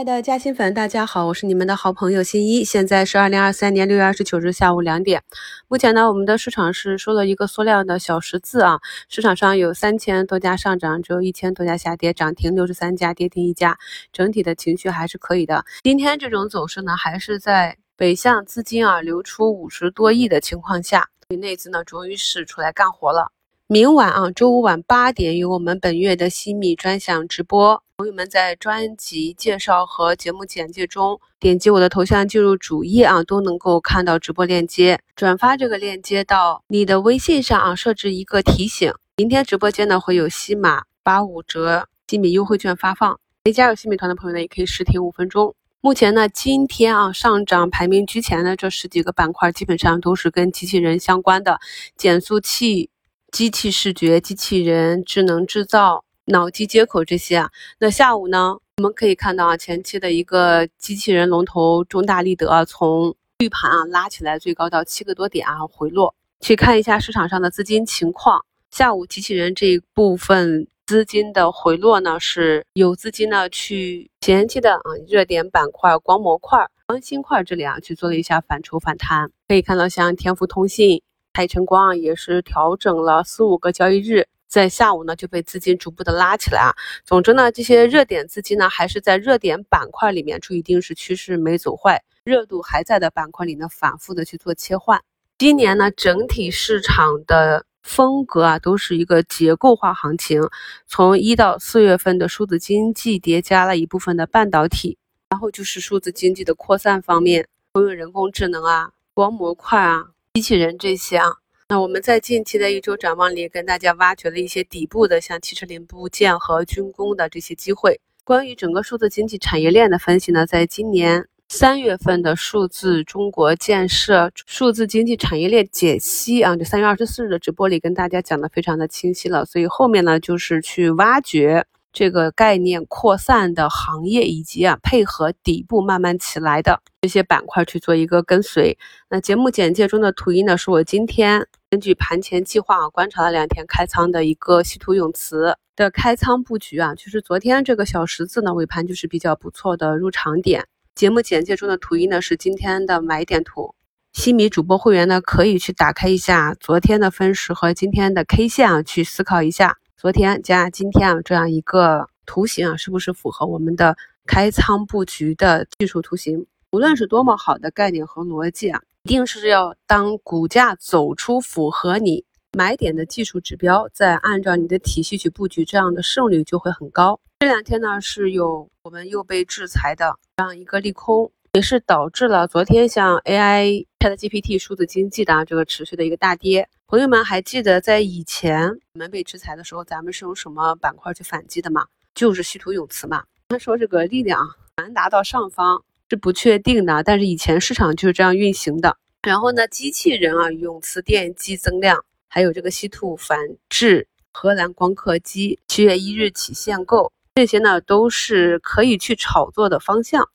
亲爱的嘉兴粉，大家好，我是你们的好朋友新一。现在是二零二三年六月二十九日下午两点。目前呢，我们的市场是收了一个缩量的小十字啊。市场上有三千多家上涨，只有一千多家下跌，涨停六十三家，跌停一家，整体的情绪还是可以的。今天这种走势呢，还是在北向资金啊流出五十多亿的情况下，内资呢终于是出来干活了。明晚啊，周五晚八点有我们本月的西米专享直播。朋友们在专辑介绍和节目简介中点击我的头像进入主页啊，都能够看到直播链接。转发这个链接到你的微信上啊，设置一个提醒。明天直播间呢会有西马八五折西米优惠券发放，没加入西米团的朋友呢也可以试听五分钟。目前呢，今天啊上涨排名居前的这十几个板块，基本上都是跟机器人相关的，减速器。机器视觉、机器人、智能制造、脑机接口这些啊，那下午呢，我们可以看到啊，前期的一个机器人龙头中大立德从绿盘啊拉起来，最高到七个多点啊回落。去看一下市场上的资金情况，下午机器人这一部分资金的回落呢，是有资金呢去前期的啊热点板块光模块、光芯块这里啊去做了一下反抽反弹。可以看到像天福通信。海晨光啊也是调整了四五个交易日，在下午呢就被资金逐步的拉起来啊。总之呢，这些热点资金呢还是在热点板块里面，注意定时趋势没走坏，热度还在的板块里呢反复的去做切换。今年呢整体市场的风格啊都是一个结构化行情，从一到四月份的数字经济叠加了一部分的半导体，然后就是数字经济的扩散方面，都有人工智能啊、光模块啊。机器人这些啊，那我们在近期的一周展望里，跟大家挖掘了一些底部的，像汽车零部件和军工的这些机会。关于整个数字经济产业链的分析呢，在今年三月份的数字中国建设数字经济产业链解析啊，就三月二十四日的直播里，跟大家讲的非常的清晰了。所以后面呢，就是去挖掘。这个概念扩散的行业，以及啊配合底部慢慢起来的这些板块去做一个跟随。那节目简介中的图一呢，是我今天根据盘前计划啊观察了两天开仓的一个稀土永磁的开仓布局啊，就是昨天这个小十字呢尾盘就是比较不错的入场点。节目简介中的图一呢是今天的买点图，西米主播会员呢可以去打开一下昨天的分时和今天的 K 线啊，去思考一下。昨天加今天啊，这样一个图形啊，是不是符合我们的开仓布局的技术图形？无论是多么好的概念和逻辑啊，一定是要当股价走出符合你买点的技术指标，再按照你的体系去布局，这样的胜率就会很高。这两天呢，是有我们又被制裁的这样一个利空，也是导致了昨天像 AI、ChatGPT、数字经济的这个持续的一个大跌。朋友们还记得在以前我们被制裁的时候，咱们是用什么板块去反击的吗？就是稀土永磁嘛。他说这个力量难达到上方是不确定的，但是以前市场就是这样运行的。然后呢，机器人啊，永磁电机增量，还有这个稀土反制，荷兰光刻机七月一日起限购，这些呢都是可以去炒作的方向。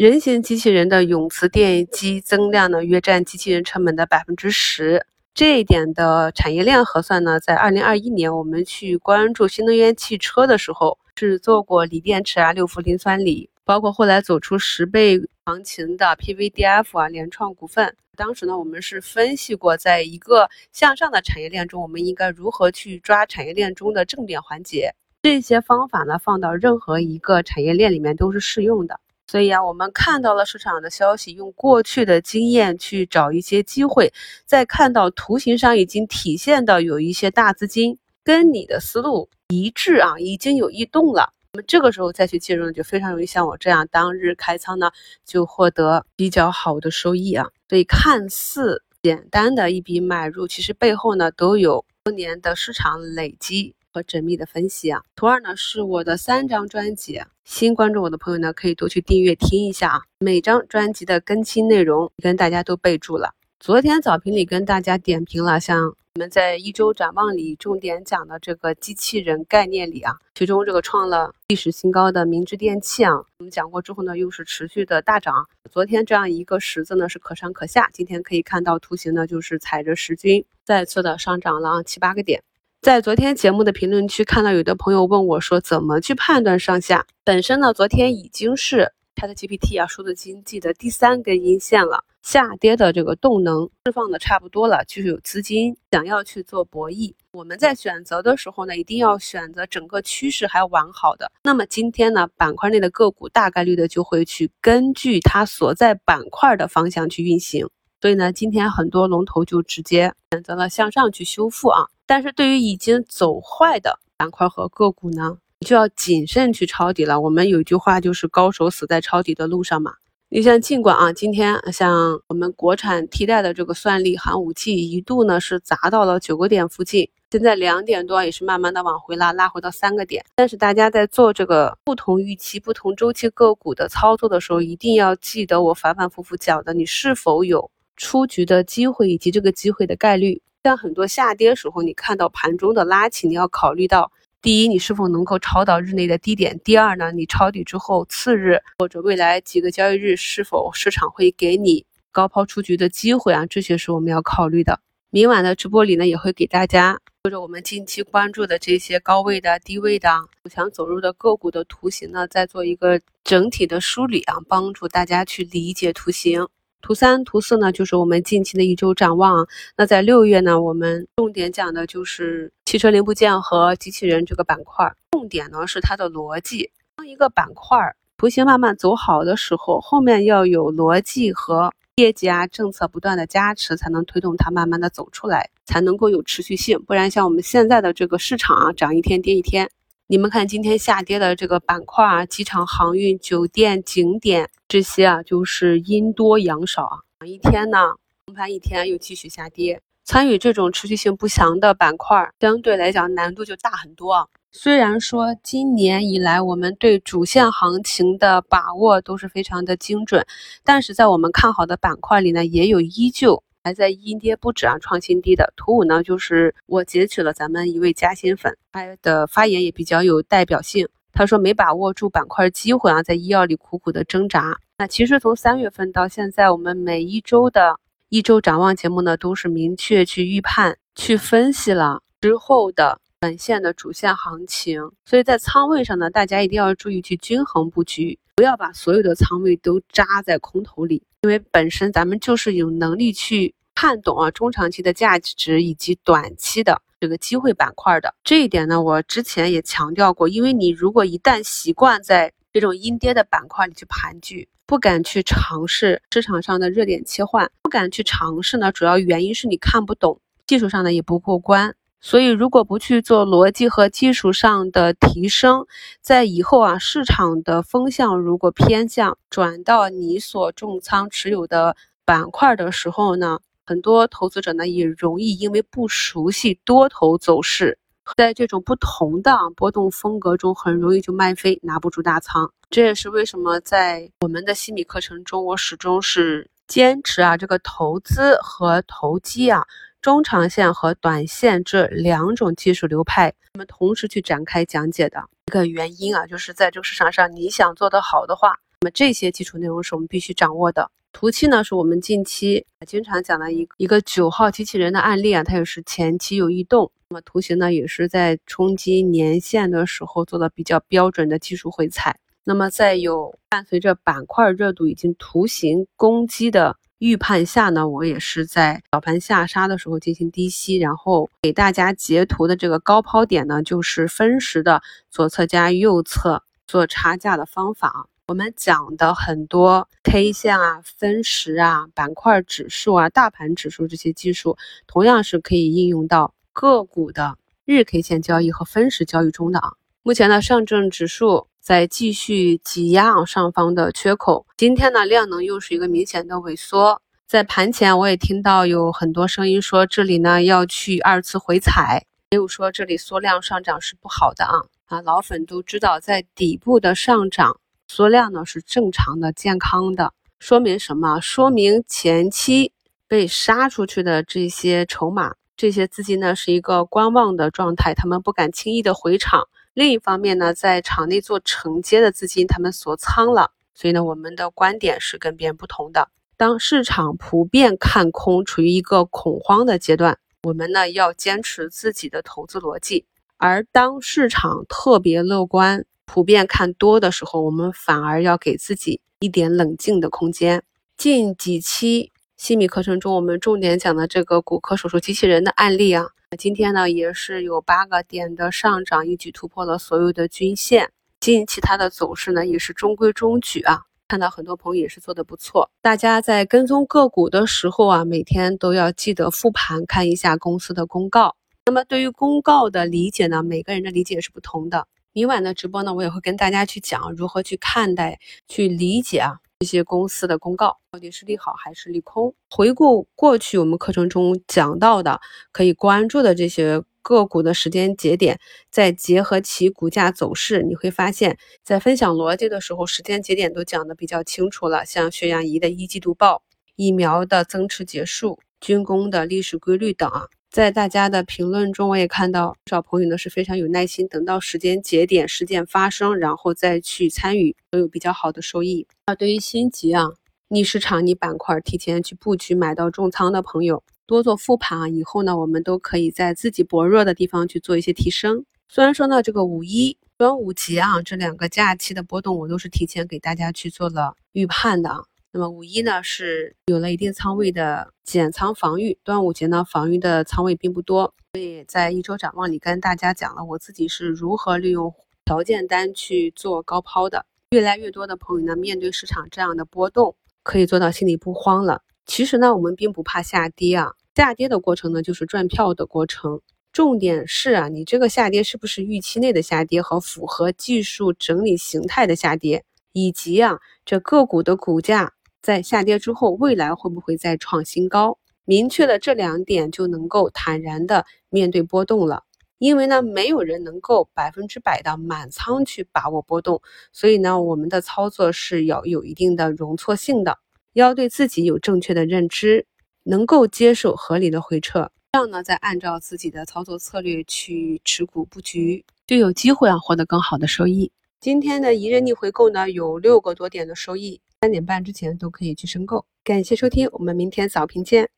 人形机器人的永磁电机增量呢，约占机器人成本的百分之十。这一点的产业链核算呢，在二零二一年我们去关注新能源汽车的时候，是做过锂电池啊、六氟磷酸锂，包括后来走出十倍行情的 PVDF 啊、联创股份。当时呢，我们是分析过，在一个向上的产业链中，我们应该如何去抓产业链中的正点环节。这些方法呢，放到任何一个产业链里面都是适用的。所以啊，我们看到了市场的消息，用过去的经验去找一些机会，再看到图形上已经体现到有一些大资金跟你的思路一致啊，已经有异动了。那么这个时候再去介入，就非常容易像我这样当日开仓呢，就获得比较好的收益啊。所以看似简单的一笔买入，其实背后呢都有多年的市场累积。和缜密的分析啊，图二呢是我的三张专辑，新关注我的朋友呢可以多去订阅听一下啊，每张专辑的更新内容跟大家都备注了。昨天早评里跟大家点评了，像我们在一周展望里重点讲的这个机器人概念里啊，其中这个创了历史新高的明治电器啊，我们讲过之后呢，又是持续的大涨。昨天这样一个十字呢是可上可下，今天可以看到图形呢就是踩着十均再次的上涨了啊七八个点。在昨天节目的评论区看到有的朋友问我说，怎么去判断上下？本身呢，昨天已经是它的 GPT 啊，数字经济的第三根阴线了，下跌的这个动能释放的差不多了，就是有资金想要去做博弈。我们在选择的时候呢，一定要选择整个趋势还完好的。那么今天呢，板块内的个股大概率的就会去根据它所在板块的方向去运行。所以呢，今天很多龙头就直接选择了向上去修复啊。但是对于已经走坏的板块和个股呢？就要谨慎去抄底了。我们有一句话就是“高手死在抄底的路上”嘛。你像尽管啊，今天像我们国产替代的这个算力寒武纪一度呢是砸到了九个点附近，现在两点多也是慢慢的往回拉，拉回到三个点。但是大家在做这个不同预期、不同周期个股的操作的时候，一定要记得我反反复复讲的，你是否有出局的机会以及这个机会的概率。像很多下跌时候，你看到盘中的拉起，你要考虑到。第一，你是否能够抄到日内的低点？第二呢，你抄底之后，次日或者未来几个交易日，是否市场会给你高抛出局的机会啊？这些是我们要考虑的。明晚的直播里呢，也会给大家或者我们近期关注的这些高位的、低位的走强走入的个股的图形呢，再做一个整体的梳理啊，帮助大家去理解图形。图三、图四呢，就是我们近期的一周展望。那在六月呢，我们重点讲的就是汽车零部件和机器人这个板块。重点呢是它的逻辑。当一个板块图形慢慢走好的时候，后面要有逻辑和业绩啊、政策不断的加持，才能推动它慢慢的走出来，才能够有持续性。不然像我们现在的这个市场啊，涨一天跌一天。你们看今天下跌的这个板块啊，机场、航运、酒店、景点这些啊，就是阴多阳少啊。一天呢，横盘一天又继续下跌。参与这种持续性不强的板块，相对来讲难度就大很多啊。虽然说今年以来我们对主线行情的把握都是非常的精准，但是在我们看好的板块里呢，也有依旧。还在阴跌不止啊，创新低的图五呢，就是我截取了咱们一位嘉兴粉，他的发言也比较有代表性。他说没把握住板块机会啊，在医药里苦苦的挣扎。那其实从三月份到现在，我们每一周的一周展望节目呢，都是明确去预判、去分析了之后的短线的主线行情。所以在仓位上呢，大家一定要注意去均衡布局，不要把所有的仓位都扎在空头里。因为本身咱们就是有能力去看懂啊中长期的价值以及短期的这个机会板块的这一点呢，我之前也强调过。因为你如果一旦习惯在这种阴跌的板块里去盘踞，不敢去尝试市场上的热点切换，不敢去尝试呢，主要原因是你看不懂，技术上呢也不过关。所以，如果不去做逻辑和技术上的提升，在以后啊，市场的风向如果偏向转到你所重仓持有的板块的时候呢，很多投资者呢也容易因为不熟悉多头走势，在这种不同的波动风格中，很容易就卖飞，拿不住大仓。这也是为什么在我们的心理课程中，我始终是坚持啊，这个投资和投机啊。中长线和短线这两种技术流派，我们同时去展开讲解的一个原因啊，就是在这个市场上，你想做得好的话，那么这些基础内容是我们必须掌握的。图七呢，是我们近期经常讲的一一个九号机器人的案例啊，它也是前期有异动，那么图形呢，也是在冲击年线的时候做的比较标准的技术回踩。那么在有伴随着板块热度以及图形攻击的。预判下呢，我也是在早盘下杀的时候进行低吸，然后给大家截图的这个高抛点呢，就是分时的左侧加右侧做差价的方法。我们讲的很多 K 线啊、分时啊、板块指数啊、大盘指数这些技术，同样是可以应用到个股的日 K 线交易和分时交易中的啊。目前呢，上证指数。在继续挤压上方的缺口，今天呢量能又是一个明显的萎缩。在盘前我也听到有很多声音说这里呢要去二次回踩，也有说这里缩量上涨是不好的啊啊！老粉都知道，在底部的上涨缩量呢是正常的、健康的，说明什么？说明前期被杀出去的这些筹码、这些资金呢是一个观望的状态，他们不敢轻易的回场。另一方面呢，在场内做承接的资金他们锁仓了，所以呢，我们的观点是跟别人不同的。当市场普遍看空，处于一个恐慌的阶段，我们呢要坚持自己的投资逻辑；而当市场特别乐观，普遍看多的时候，我们反而要给自己一点冷静的空间。近几期西米课程中，我们重点讲的这个骨科手术机器人的案例啊，今天呢也是有八个点的上涨，一举突破了所有的均线。近期它的走势呢也是中规中矩啊，看到很多朋友也是做的不错。大家在跟踪个股的时候啊，每天都要记得复盘看一下公司的公告。那么对于公告的理解呢，每个人的理解是不同的。明晚的直播呢，我也会跟大家去讲如何去看待、去理解啊这些公司的公告到底是利好还是利空。回顾过去我们课程中讲到的可以关注的这些个股的时间节点，再结合其股价走势，你会发现在分享逻辑的时候，时间节点都讲的比较清楚了。像血氧仪的一季度报、疫苗的增持结束、军工的历史规律等。在大家的评论中，我也看到不少朋友呢是非常有耐心，等到时间节点事件发生，然后再去参与，都有比较好的收益。那对于心急啊、逆市场、逆板块提前去布局买到重仓的朋友，多做复盘啊，以后呢，我们都可以在自己薄弱的地方去做一些提升。虽然说呢，这个五一、端午节啊这两个假期的波动，我都是提前给大家去做了预判的啊。那么五一呢是有了一定仓位的减仓防御，端午节呢防御的仓位并不多，所以在一周展望里跟大家讲了我自己是如何利用条件单去做高抛的。越来越多的朋友呢面对市场这样的波动，可以做到心里不慌了。其实呢我们并不怕下跌啊，下跌的过程呢就是赚票的过程，重点是啊你这个下跌是不是预期内的下跌和符合技术整理形态的下跌，以及啊这个股的股价。在下跌之后，未来会不会再创新高？明确了这两点，就能够坦然的面对波动了。因为呢，没有人能够百分之百的满仓去把握波动，所以呢，我们的操作是要有一定的容错性的，要对自己有正确的认知，能够接受合理的回撤，这样呢，再按照自己的操作策略去持股布局，就有机会啊获得更好的收益。今天的一日逆回购呢，有六个多点的收益。三点半之前都可以去申购，感谢收听，我们明天早评见。